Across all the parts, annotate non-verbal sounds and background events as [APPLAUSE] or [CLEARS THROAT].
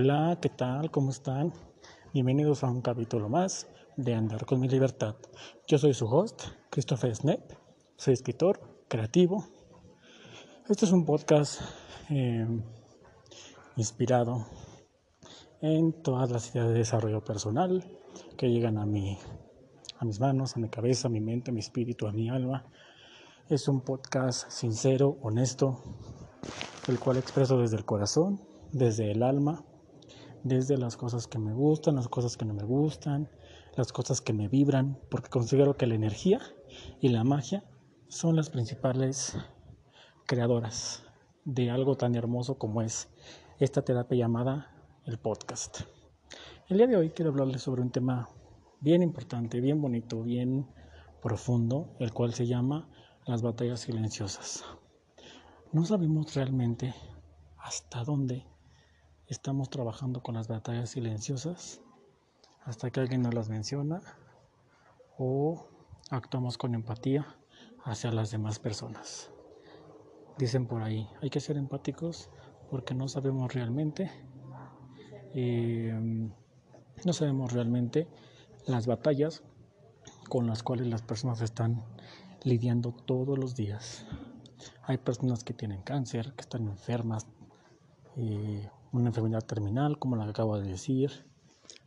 Hola, ¿qué tal? ¿Cómo están? Bienvenidos a un capítulo más de Andar con mi libertad. Yo soy su host, Christopher Snap. Soy escritor, creativo. Este es un podcast eh, inspirado en todas las ideas de desarrollo personal que llegan a, mi, a mis manos, a mi cabeza, a mi mente, a mi espíritu, a mi alma. Es un podcast sincero, honesto, el cual expreso desde el corazón, desde el alma, desde las cosas que me gustan, las cosas que no me gustan, las cosas que me vibran, porque considero que la energía y la magia son las principales creadoras de algo tan hermoso como es esta terapia llamada el podcast. El día de hoy quiero hablarles sobre un tema bien importante, bien bonito, bien profundo, el cual se llama las batallas silenciosas. No sabemos realmente hasta dónde estamos trabajando con las batallas silenciosas, hasta que alguien nos las menciona o actuamos con empatía hacia las demás personas. Dicen por ahí, hay que ser empáticos porque no sabemos realmente, eh, no sabemos realmente las batallas con las cuales las personas están lidiando todos los días. Hay personas que tienen cáncer, que están enfermas, eh, una enfermedad terminal, como la que acabo de decir,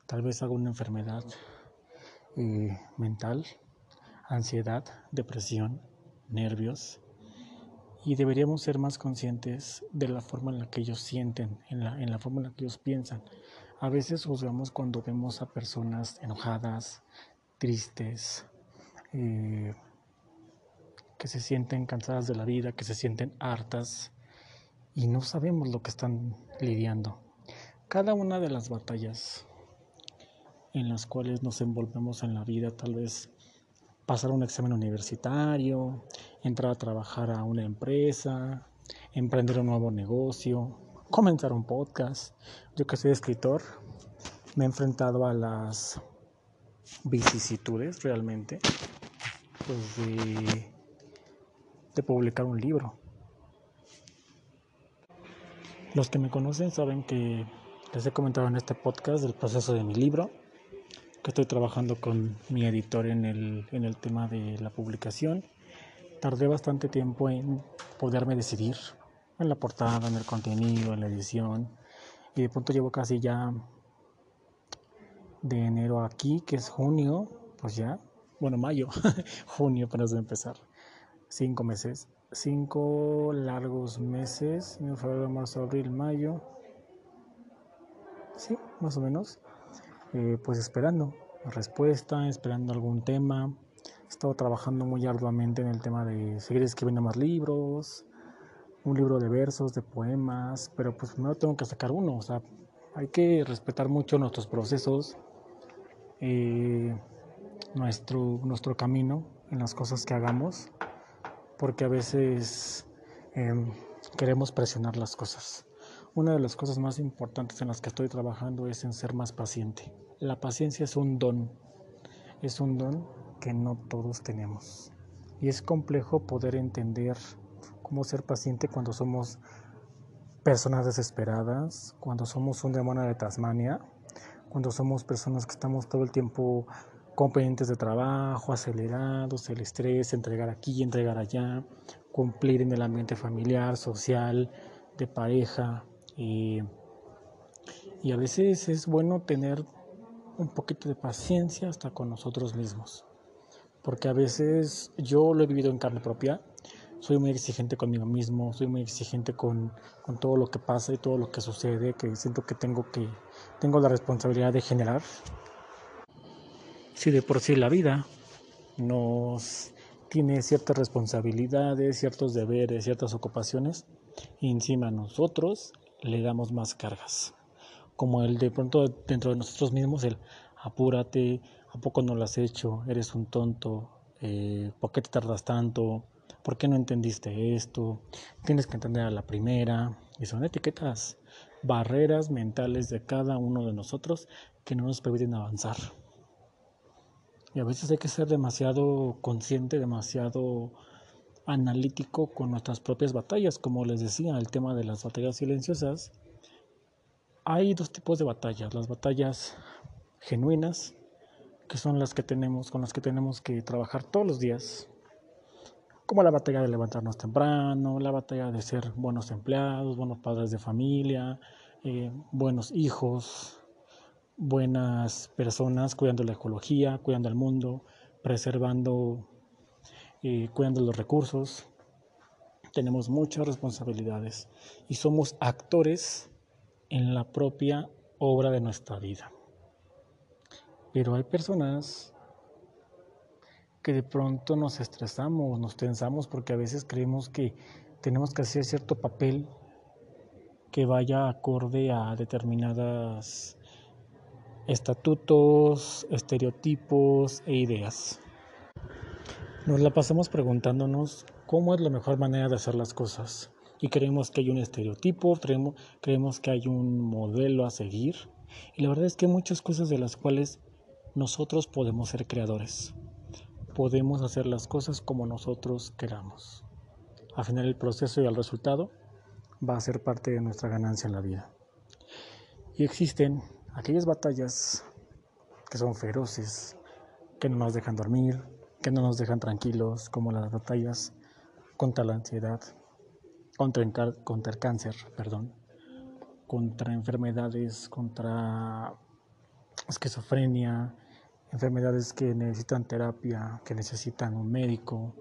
tal vez alguna enfermedad eh, mental, ansiedad, depresión, nervios. Y deberíamos ser más conscientes de la forma en la que ellos sienten, en la, en la forma en la que ellos piensan. A veces juzgamos cuando vemos a personas enojadas, tristes, eh, que se sienten cansadas de la vida, que se sienten hartas y no sabemos lo que están lidiando. Cada una de las batallas en las cuales nos envolvemos en la vida, tal vez pasar un examen universitario, entrar a trabajar a una empresa, emprender un nuevo negocio, comenzar un podcast. Yo que soy escritor, me he enfrentado a las vicisitudes realmente, pues de de publicar un libro. Los que me conocen saben que les he comentado en este podcast del proceso de mi libro, que estoy trabajando con mi editor en el, en el tema de la publicación. Tardé bastante tiempo en poderme decidir en la portada, en el contenido, en la edición. Y de pronto llevo casi ya de enero aquí, que es junio, pues ya, bueno, mayo, [LAUGHS] junio para empezar cinco meses, cinco largos meses, en febrero, marzo, abril, mayo, sí, más o menos, eh, pues esperando respuesta, esperando algún tema. He estado trabajando muy arduamente en el tema de seguir escribiendo más libros, un libro de versos, de poemas, pero pues primero tengo que sacar uno, o sea, hay que respetar mucho nuestros procesos, eh, nuestro, nuestro camino en las cosas que hagamos porque a veces em, queremos presionar las cosas. Una de las cosas más importantes en las que estoy trabajando es en ser más paciente. La paciencia es un don, es un don que no todos tenemos. Y es complejo poder entender cómo ser paciente cuando somos personas desesperadas, cuando somos un demonio de Tasmania, cuando somos personas que estamos todo el tiempo con de trabajo, acelerados, el estrés, entregar aquí, entregar allá, cumplir en el ambiente familiar, social, de pareja. y a veces es bueno tener un poquito de paciencia hasta con nosotros mismos. Porque a veces yo lo he vivido en carne propia. Soy muy exigente conmigo mismo, soy muy exigente con, con todo lo que pasa y todo lo que sucede, que siento que tengo que tengo la responsabilidad de generar si de por sí la vida nos tiene ciertas responsabilidades, ciertos deberes, ciertas ocupaciones, y encima nosotros le damos más cargas. Como el de pronto dentro de nosotros mismos, el apúrate, ¿a poco no lo has hecho? Eres un tonto, eh, ¿por qué te tardas tanto? ¿Por qué no entendiste esto? Tienes que entender a la primera. Y son etiquetas, barreras mentales de cada uno de nosotros que no nos permiten avanzar. Y a veces hay que ser demasiado consciente, demasiado analítico con nuestras propias batallas, como les decía, el tema de las batallas silenciosas. hay dos tipos de batallas, las batallas genuinas, que son las que tenemos, con las que tenemos que trabajar todos los días, como la batalla de levantarnos temprano, la batalla de ser buenos empleados, buenos padres de familia, eh, buenos hijos, buenas personas, cuidando la ecología, cuidando el mundo, preservando, eh, cuidando los recursos. Tenemos muchas responsabilidades y somos actores en la propia obra de nuestra vida. Pero hay personas que de pronto nos estresamos, nos tensamos porque a veces creemos que tenemos que hacer cierto papel que vaya acorde a determinados estatutos, estereotipos e ideas. Nos la pasamos preguntándonos cómo es la mejor manera de hacer las cosas y creemos que hay un estereotipo, creemos, creemos que hay un modelo a seguir y la verdad es que hay muchas cosas de las cuales nosotros podemos ser creadores. Podemos hacer las cosas como nosotros queramos. Al final el proceso y el resultado va a ser parte de nuestra ganancia en la vida. Y existen aquellas batallas que son feroces, que no nos dejan dormir, que no nos dejan tranquilos, como las batallas contra la ansiedad, contra contra el cáncer, perdón, contra enfermedades, contra esquizofrenia, enfermedades que necesitan terapia, que necesitan un médico.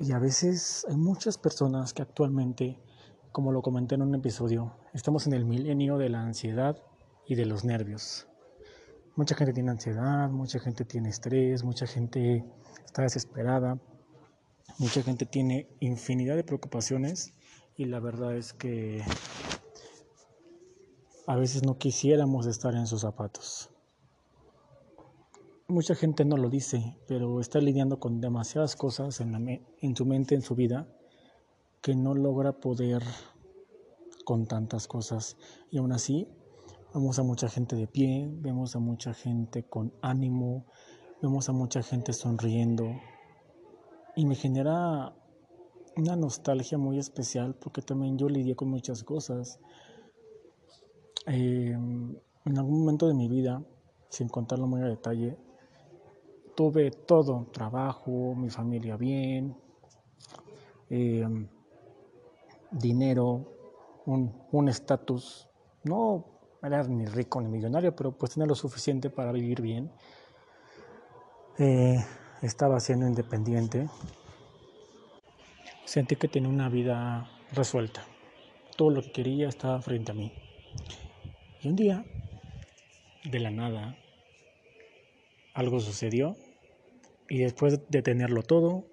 Y a veces hay muchas personas que actualmente, como lo comenté en un episodio, estamos en el milenio de la ansiedad y de los nervios. Mucha gente tiene ansiedad, mucha gente tiene estrés, mucha gente está desesperada, Mucha gente tiene infinidad de preocupaciones y la verdad es que a veces no quisiéramos estar en sus zapatos. Mucha gente no lo dice, pero está lidiando con demasiadas cosas en, la en su mente, en su vida, que no logra poder con tantas cosas. Y aún así, vemos a mucha gente de pie, vemos a mucha gente con ánimo, vemos a mucha gente sonriendo, y me genera una nostalgia muy especial porque también yo lidié con muchas cosas. Em, en algún momento de mi vida, sin contarlo muy a detalle, tuve todo, trabajo, mi familia bien, em, dinero, un estatus, no era ni rico ni millonario, pero pues tenía lo suficiente para vivir bien. Eh, estaba siendo independiente, sentí que tenía una vida resuelta. Todo lo que quería estaba frente a mí. Y un día, de la nada, algo sucedió y después de tenerlo todo,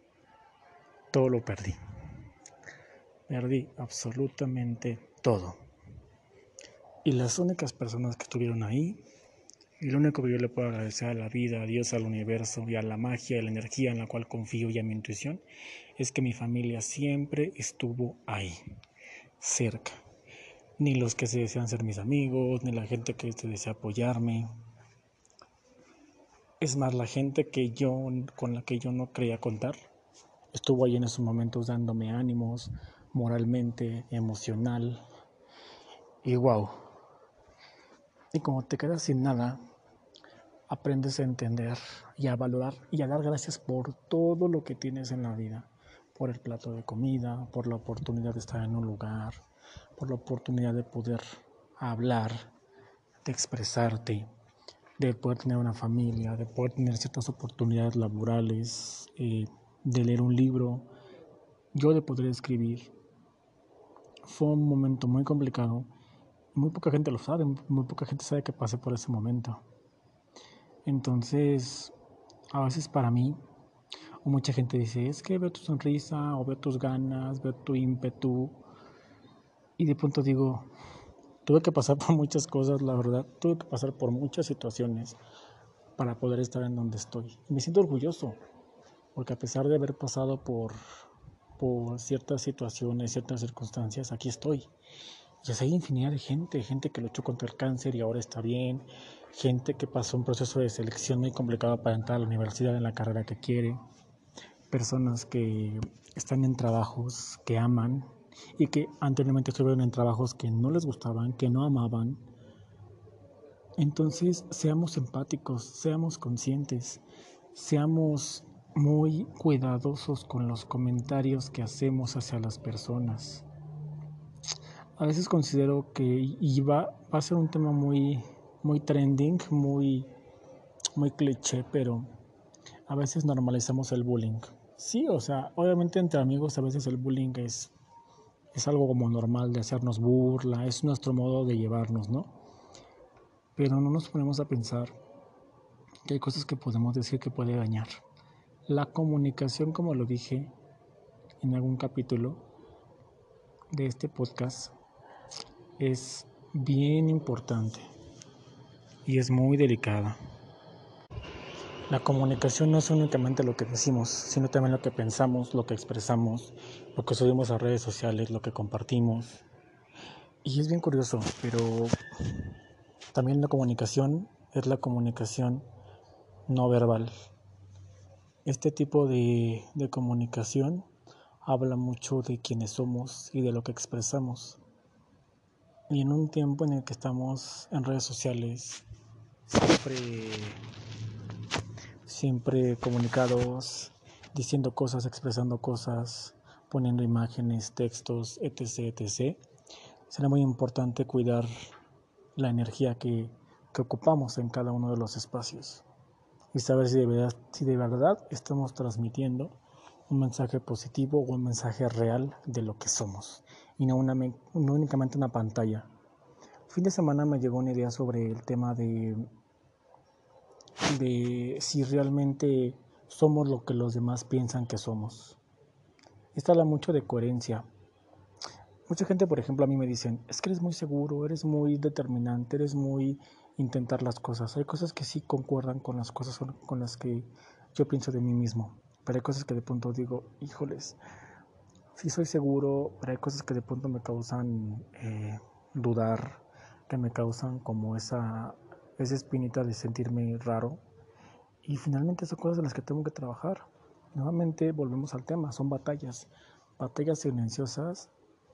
todo lo perdí. Perdí absolutamente todo. Y las únicas personas que estuvieron ahí y lo único que yo le puedo agradecer a la vida, a Dios, al universo y a la magia, a la energía en la cual confío y a mi intuición, es que mi familia siempre estuvo ahí, cerca. Ni los que se desean ser mis amigos, ni la gente que se desea apoyarme. Es más, la gente que yo, con la que yo no creía contar, estuvo ahí en esos momentos dándome ánimos, moralmente, emocional. Y wow. Y como te quedas sin nada, aprendes a entender y a valorar y a dar gracias por todo lo que tienes en la vida, por el plato de comida, por la oportunidad de estar en un lugar, por la oportunidad de poder hablar, de expresarte, de poder tener una familia, de poder tener ciertas oportunidades laborales, eh, de leer un libro, yo de poder escribir. Fue un momento muy complicado. Muy poca gente lo sabe, muy poca gente sabe que pasé por ese momento. Entonces, a veces para mí, o mucha gente dice, es que veo tu sonrisa, o veo tus ganas, veo tu ímpetu, y de pronto digo, tuve que pasar por muchas cosas, la verdad, tuve que pasar por muchas situaciones para poder estar en donde estoy. Me siento orgulloso, porque a pesar de haber pasado por, por ciertas situaciones, ciertas circunstancias, aquí estoy. Y hay infinidad de gente, gente que luchó contra el cáncer y ahora está bien, gente que pasó un proceso de selección muy complicado para entrar a la universidad en la carrera que quiere, personas que están en trabajos que aman y que anteriormente estuvieron en trabajos que no les gustaban, que no amaban, Entonces, seamos empáticos, seamos conscientes, seamos muy cuidadosos con los comentarios que hacemos hacia las personas. A veces considero que y va, a ser un tema muy, muy trending, muy, muy cliché, pero a veces normalizamos el bullying. Sí, o sea, obviamente entre amigos a veces el bullying es, es algo como normal de hacernos burla, es nuestro modo de llevarnos, ¿no? Pero no nos ponemos a pensar que hay cosas que podemos decir que puede dañar. La comunicación, como lo dije en algún capítulo de este podcast, es bien importante y es muy delicada. La comunicación no es únicamente lo que decimos, sino también lo que pensamos, lo que expresamos, lo que subimos a redes sociales, lo que compartimos. Y es bien curioso, pero también la comunicación es la comunicación no verbal. Este tipo de, de comunicación habla mucho de quiénes somos y de lo que expresamos. Y en un tiempo en el que estamos en redes sociales, siempre siempre comunicados, diciendo cosas, expresando cosas, poniendo imágenes, textos, etc., etc., será muy importante cuidar la energía que, que ocupamos en cada uno de los espacios y saber si de, verdad, si de verdad estamos transmitiendo un mensaje positivo o un mensaje real de lo que somos y no, una, no únicamente una pantalla. Fin de semana me llegó una idea sobre el tema de de si realmente somos lo que los demás piensan que somos. Esto habla mucho de coherencia. Mucha gente, por ejemplo, a mí me dicen, es que eres muy seguro, eres muy determinante, eres muy intentar las cosas. Hay cosas que sí concuerdan con las cosas con las que yo pienso de mí mismo, pero hay cosas que de pronto digo, híjoles, sí soy seguro, pero hay cosas que de pronto me causan eh, dudar, que me causan como esa esa espinita de sentirme raro. Y finalmente son cosas en las que tengo que trabajar. Nuevamente volvemos al tema, son batallas, batallas silenciosas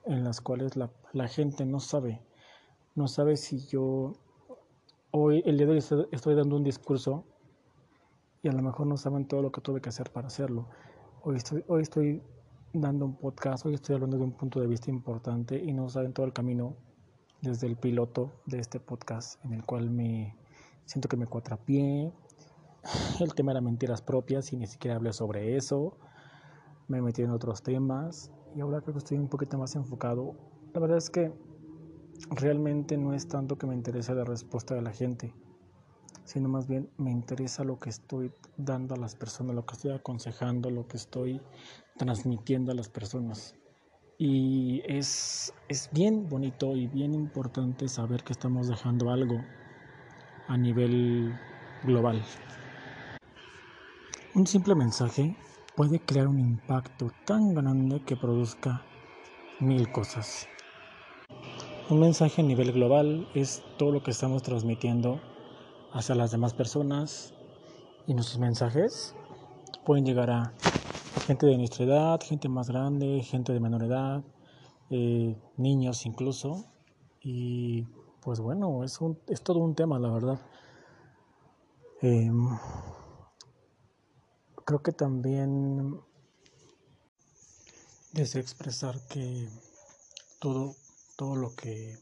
en las cuales la, gente no sabe, no sabe si yo hoy, el día de hoy estoy, dando un discurso y a lo mejor no saben todo lo que tuve que hacer para hacerlo. Hoy estoy, hoy estoy dando un podcast, hoy estoy hablando de un punto de vista importante y no saben todo el camino desde el piloto de este podcast en el cual me siento que me cuatrapié. El tema era mentiras propias y ni siquiera hablé sobre eso. Me metí en otros temas y ahora creo que estoy un poquito más enfocado. La verdad es que realmente no es tanto que me interese la respuesta de la gente, sino más bien me interesa lo que estoy dando a las personas, lo que estoy aconsejando, lo que estoy transmitiendo a las personas. Y es, es bien bonito y bien importante saber que estamos dejando algo a nivel global. Un simple mensaje puede crear un impacto tan grande que produzca mil cosas. Un mensaje a nivel global es todo lo que estamos transmitiendo hacia las demás personas y nuestros mensajes pueden llegar a gente de nuestra edad, gente más grande, gente de menor edad, eh, niños incluso. Y pues bueno, es, un, es todo un tema, la verdad. Em, creo que también deseo expresar que todo, todo lo que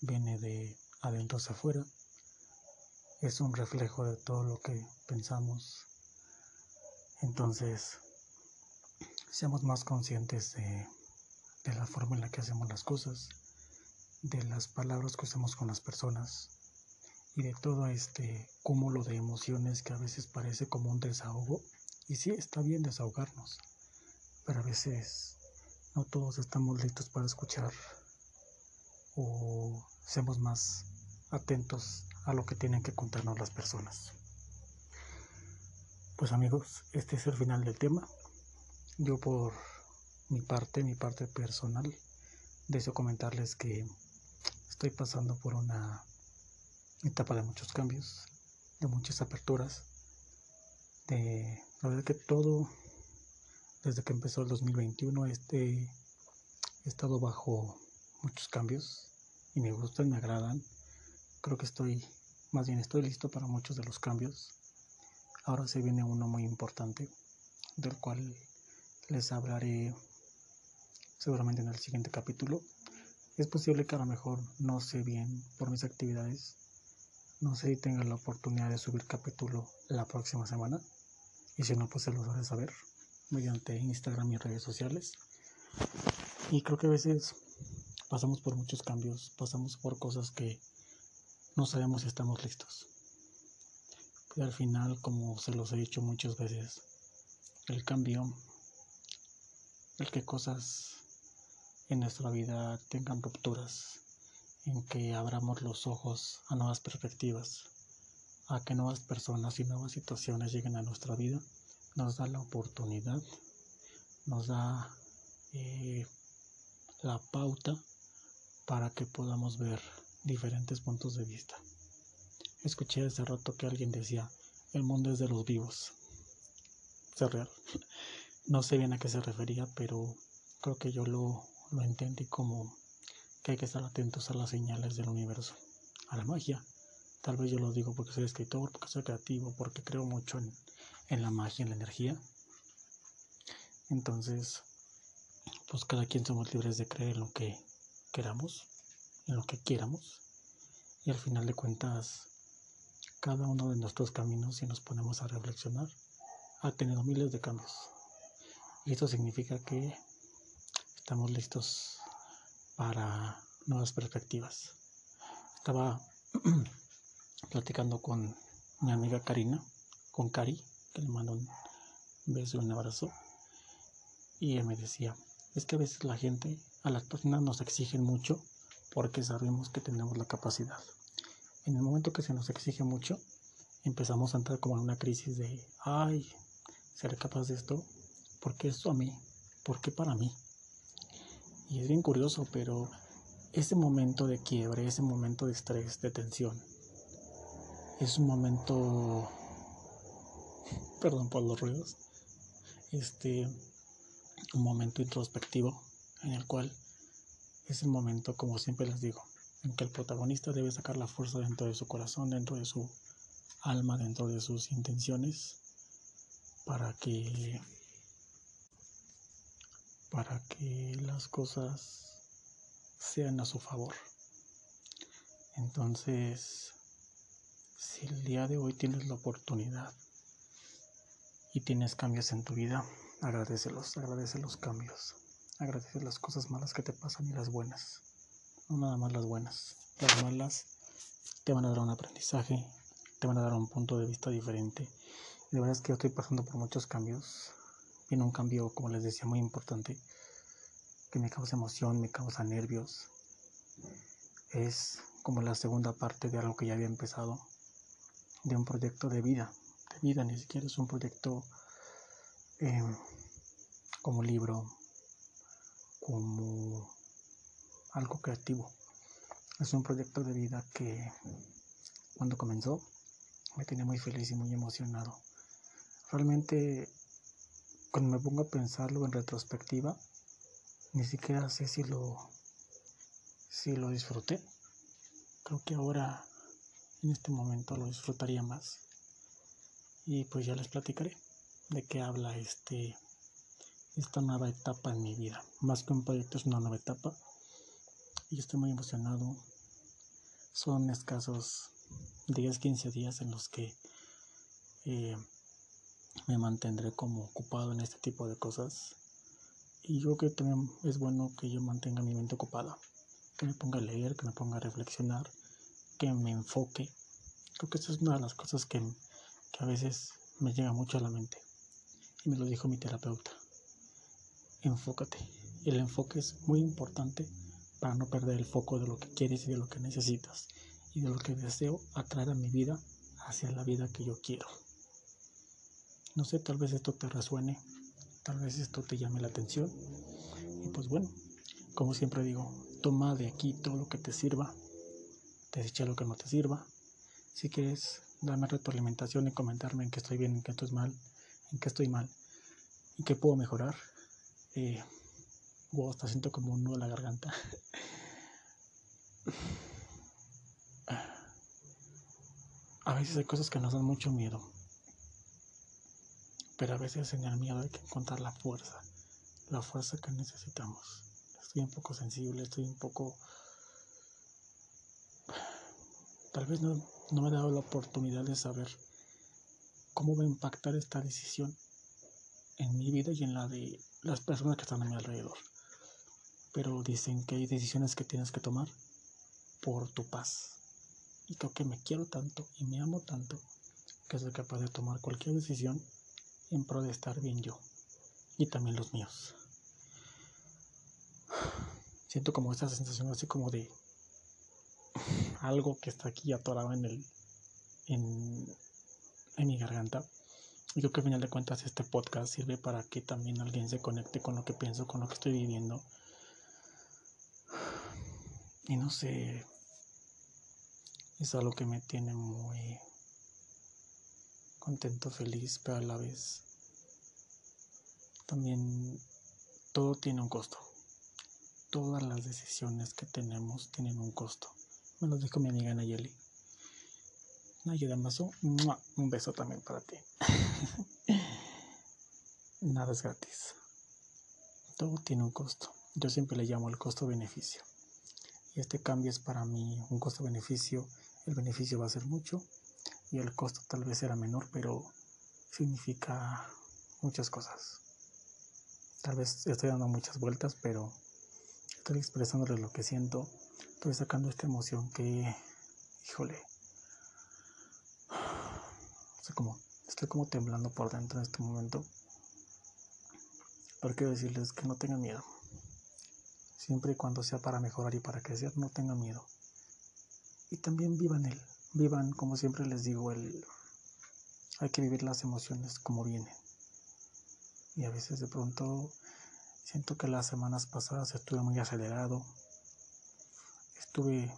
viene de adentro hacia afuera es un reflejo de todo lo que pensamos. Entonces, seamos más conscientes de, la forma en la que hacemos las cosas, de las palabras que usamos con las personas y de todo este cúmulo de emociones que a veces parece como un desahogo. Y sí, está bien desahogarnos, pero a veces no todos estamos listos para escuchar o seamos más atentos a lo que tienen que contarnos las personas. Pues amigos, este es el final del tema. Yo por mi parte, mi parte personal, deseo comentarles que estoy pasando por una etapa de muchos cambios, de muchas aperturas, de la verdad que todo desde que empezó el 2021 este he estado bajo muchos cambios y me gustan, me agradan. Creo que estoy más bien estoy listo para muchos de los cambios. Ahora se viene uno muy importante, del cual les hablaré seguramente en el siguiente capítulo. Es posible que a lo mejor no sé bien por mis actividades, no sé si tenga la oportunidad de subir capítulo la próxima semana. Y si no, pues se los haré saber mediante Instagram y redes sociales. Y creo que a veces pasamos por muchos cambios, pasamos por cosas que no sabemos si estamos listos. Y al final, como se los he dicho muchas veces, el cambio, el que cosas en nuestra vida tengan rupturas, en que abramos los ojos a nuevas perspectivas, a que nuevas personas y nuevas situaciones lleguen a nuestra vida, nos da la oportunidad, nos da eh, la pauta para que podamos ver diferentes puntos de vista. Escuché hace rato que alguien decía, el mundo es de los vivos. Es real. [LAUGHS] No sé bien a qué se refería, pero creo que yo lo, lo entendí como que hay que estar atentos a las señales del universo, a la magia. Tal vez yo lo digo porque soy escritor, porque soy creativo, porque creo mucho en, en la magia, en la energía. Entonces, pues cada quien somos libres de creer en lo que queramos, en lo que quieramos. Y al final de cuentas, cada uno de nuestros caminos, si nos ponemos a reflexionar, ha tenido miles de cambios. Y esto significa que estamos listos para nuevas perspectivas. Estaba [CLEARS THROAT] platicando con mi amiga Karina, con Cari, que le mando un beso y un abrazo. Y ella me decía, es que a veces la gente, a las personas nos exigen mucho porque sabemos que tenemos la capacidad. En el momento que se nos exige mucho, empezamos a entrar como en una crisis de, ay, ¿seré capaz de esto? ¿Por qué esto a mí? ¿Por qué para mí? Y es bien curioso, pero ese momento de quiebre, ese momento de estrés, de tensión, es un momento [LAUGHS] perdón por los ruidos, este, un momento introspectivo en el cual es el momento, como siempre les digo, en que el protagonista debe sacar la fuerza dentro de su corazón, dentro de su alma, dentro de sus intenciones, para que para que las cosas sean a su favor. Entonces, si el día de hoy tienes la oportunidad y tienes cambios en tu vida, agradecelos, agradece los cambios, agradece las cosas malas que te pasan y las buenas, no nada más las buenas, las malas te van a dar un aprendizaje, te van a dar un punto de vista diferente. Y de verdad es que yo estoy pasando por muchos cambios. Viene un cambio, como les decía, muy importante, que me causa emoción, me causa nervios. Es como la segunda parte de algo que ya había empezado, de un proyecto de vida, vida, ni siquiera es un proyecto eh, como libro, como algo creativo. Es un proyecto de vida que cuando comenzó me tenía muy feliz y muy emocionado. Realmente cuando me pongo a pensarlo en retrospectiva, ni siquiera sé si lo, si lo disfruté. Creo que ahora, en este momento, lo disfrutaría más y pues ya les platicaré de qué habla este esta nueva etapa en mi vida. Más que un proyecto es una nueva etapa y estoy muy emocionado. Son escasos 10, 15 días en los que eh, me mantendré como ocupado en este tipo de cosas. Y yo creo que también es bueno que yo mantenga mi mente ocupada, que me ponga a leer, que me ponga a reflexionar, que me enfoque. Creo que esta es una de las cosas que que a veces me llega mucho a la mente. Y me lo dijo mi terapeuta. Enfócate. El enfoque es muy importante para no perder el foco de lo que quieres y de lo que necesitas y de lo que deseo atraer a mi vida hacia la vida que yo quiero. No sé, tal vez esto te resuene, tal vez esto te llame la atención. Y pues bueno, como siempre digo, toma de aquí todo lo que te sirva, desecha lo que no te sirva. Si quieres darme retroalimentación y comentarme en qué estoy bien, en qué estoy mal, en qué estoy mal y qué puedo mejorar. Eh, wow, hasta siento como un nudo en la garganta. A veces hay cosas que nos dan mucho miedo, pero a veces en el miedo hay que encontrar la fuerza, la fuerza que necesitamos. Estoy un poco sensible, estoy un poco... Tal vez no, no me he dado la oportunidad de saber cómo va a impactar esta decisión en mi vida y en la de las personas que están a mi alrededor. Pero dicen que hay decisiones que tienes que tomar por tu paz. Y creo que me quiero tanto y me amo tanto que soy capaz de tomar cualquier decisión en pro de estar bien yo y también los míos. Siento como esta sensación así como de algo que está aquí atorado en el en, en mi garganta. Y creo que al final de cuentas este podcast sirve para que también alguien se conecte con lo que pienso, con lo que estoy viviendo. Y no sé, es algo que me tiene muy contento, feliz, pero a la vez también todo tiene un costo. Todas las decisiones que tenemos tienen un costo. Me lo dijo mi amiga Nayeli. Nayeli Amazo, un beso también para ti. [LAUGHS] Nada es gratis. Todo tiene un costo. Yo siempre le llamo el costo-beneficio. Y este cambio es para mí un costo-beneficio el beneficio va a ser mucho y el costo tal vez será menor, pero significa muchas cosas. Tal vez estoy dando muchas vueltas, pero estoy expresándole lo que siento, estoy sacando esta emoción que, híjole, estoy como, estoy como temblando por dentro en este momento. Pero quiero decirles que no tengan miedo. Siempre y cuando sea para mejorar y para crecer, no tengan miedo y también vivan él. Vivan, como siempre les digo, el, hay que vivir las emociones como vienen. Y a veces de pronto siento que las semanas pasadas estuve muy acelerado. Estuve,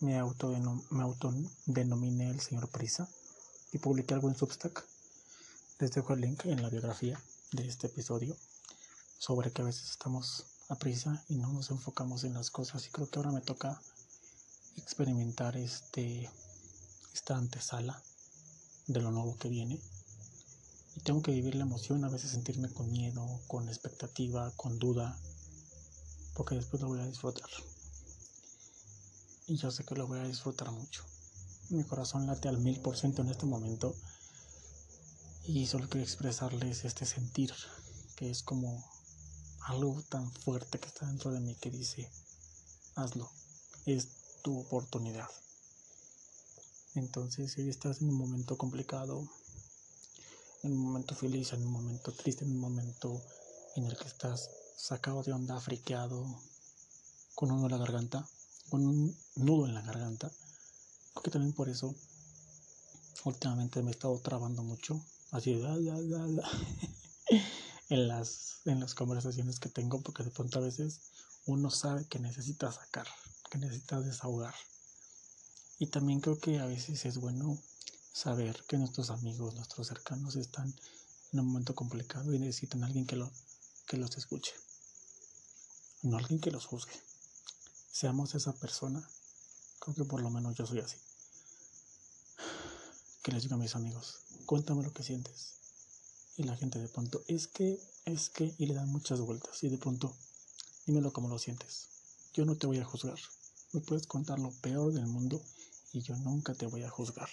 me, auto, me autodenominé el señor Prisa y publiqué algo en Substack. Les dejo el link en la biografía de este episodio sobre que a veces estamos a prisa y no nos enfocamos en las cosas y creo que ahora me toca experimentar este, esta antesala de lo nuevo que viene. Y tengo que vivir la emoción, a veces sentirme con miedo, con expectativa, con duda, porque después lo voy a disfrutar. Y yo sé que lo voy a disfrutar mucho. Mi corazón late al mil por ciento en este momento. Y solo quiero expresarles este sentir, que es como algo tan fuerte que está dentro de mí que dice, hazlo. Es tu oportunidad. Entonces, si estás en un momento complicado, en un momento feliz, en un momento triste, en un momento en el que estás sacado de onda, friqueado, con un nudo en la garganta, con un nudo en la garganta, porque también por eso últimamente me he estado trabando mucho, así [LAUGHS] en las en las conversaciones que tengo, porque de pronto a veces uno sabe que necesita sacar que necesitas desahogar. Y también creo que a veces es bueno saber que nuestros amigos, nuestros cercanos están en un momento complicado y necesitan a alguien que, lo, que los escuche, no alguien que los juzgue. Seamos esa persona, creo que por lo menos yo soy así. Que les diga a mis amigos, cuéntame lo que sientes. Y la gente de pronto, es que, es que, y le dan muchas vueltas. Y de pronto, dímelo como lo sientes. Yo no te voy a juzgar. Me puedes contar lo peor del mundo y yo nunca te voy a juzgar.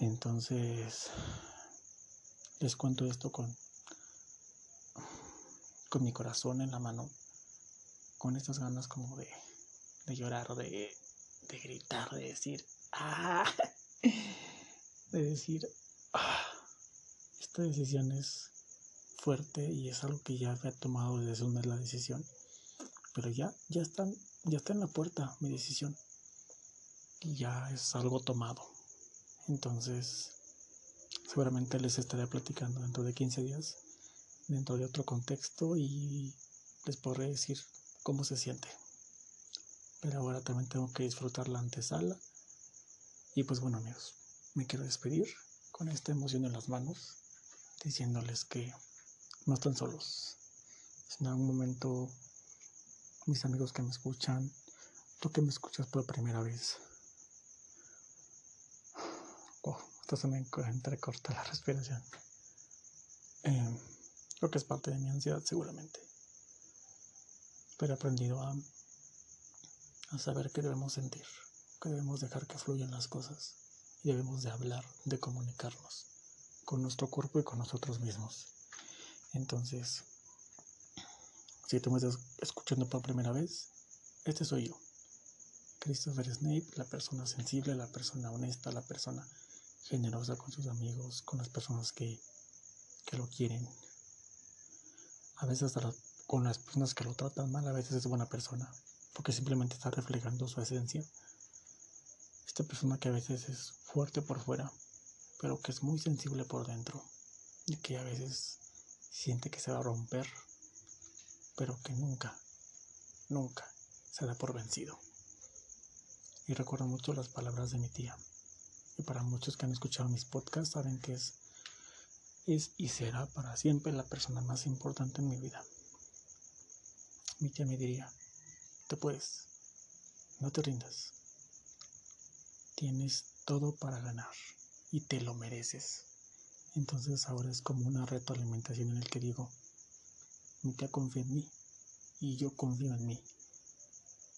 Entonces, les cuento esto con, con mi corazón en la mano, con estas ganas como de, de llorar, de, de gritar, de decir, ah, de decir, ah, esta decisión es fuerte y es algo que ya había tomado desde un mes la decisión pero ya, ya están, ya está en la puerta mi decisión. Y ya es algo tomado. Entonces, seguramente les estaré platicando dentro de 15 días, dentro de otro contexto y les podré decir cómo se siente. Pero ahora también tengo que disfrutar la antesala. Y pues bueno amigos, me quiero despedir con esta emoción en las manos, diciéndoles que no están solos. Si en algún momento mis amigos que me escuchan, tú que me escuchas por primera vez. Oh, esto se me entrecorta la [LAUGHS] respiración. Eh, creo que es parte de mi ansiedad seguramente. Pero he aprendido a, a saber que debemos sentir, que debemos dejar que fluyan las cosas y debemos de hablar, de comunicarnos con nuestro cuerpo y con nosotros mismos. Entonces, si tú me estás escuchando por primera vez, este soy yo. Christopher Snape, la persona sensible, la persona honesta, la persona generosa con sus amigos, con las personas que, que lo quieren. A veces con las personas que lo tratan mal, a veces es buena persona, porque simplemente está reflejando su esencia. Esta persona que a veces es fuerte por fuera, pero que es muy sensible por dentro y que a veces siente que se va a romper, pero que nunca, nunca se da por vencido. Y recuerdo mucho las palabras de mi tía. Y para muchos que han escuchado mis podcasts saben que es, es y será para siempre la persona más importante en mi vida. Mi tía me diría, te puedes, no te rindas. Tienes todo para ganar y te lo mereces. Entonces ahora es como una retroalimentación en el que digo, mi tía confía en mí y yo confío en mí.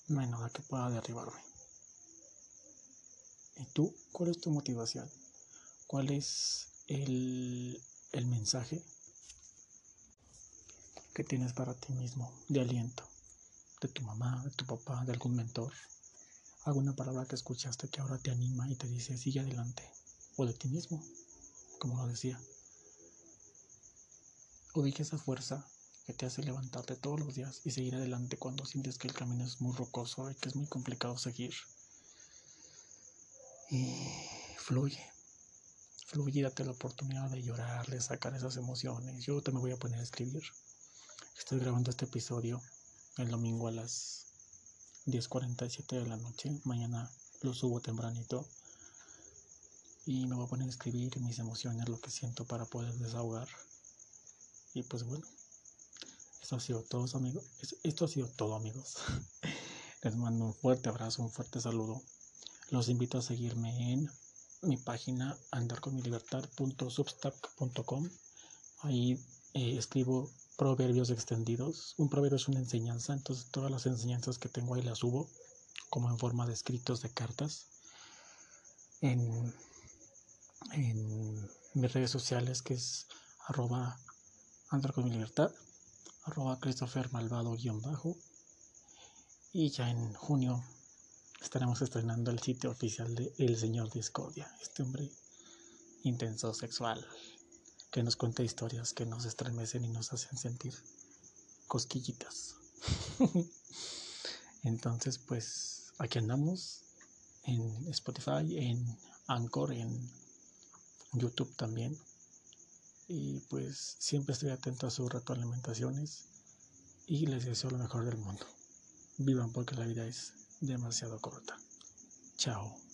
No hay nada que pueda derribarme. ¿Y tú? ¿Cuál es tu motivación? ¿Cuál es el, el mensaje que tienes para ti mismo de aliento? De tu mamá, de tu papá, de algún mentor. Alguna palabra que escuchaste que ahora te anima y te dice sigue adelante. O de ti mismo, como lo decía. Ubica esa fuerza que te hace levantarte todos los días y seguir adelante cuando sientes que el camino es muy rocoso y que es muy complicado seguir. Y fluye, fluye, date la oportunidad de llorar, de sacar esas emociones. Yo me voy a poner a escribir. Estoy grabando este episodio el domingo a las 10.47 de la noche. Mañana lo subo tempranito. Y me voy a poner a escribir mis emociones, lo que siento para poder desahogar. Y pues bueno, esto ha sido todo, amigos. Esto ha sido todo, amigos. Les mando un fuerte abrazo, un fuerte saludo. Los invito a seguirme en mi página andarconmilibertad.substack.com. Ahí eh, escribo proverbios extendidos. Un proverbio es una enseñanza, entonces todas las enseñanzas que tengo ahí las subo como en forma de escritos de cartas. En, mis redes sociales que es arroba libertad, arroba Christopher Malvado guion bajo. Y ya en junio estaremos estrenando el sitio oficial de El Señor Discordia, este hombre intenso sexual que nos cuenta historias que nos estremecen y nos hacen sentir cosquillitas. [LAUGHS] Entonces, pues aquí andamos en Spotify, en Anchor, en YouTube también. Y pues siempre estoy atento a sus retroalimentaciones y les deseo lo mejor del mundo. Vivan porque la vida es demasiado corta. Chao.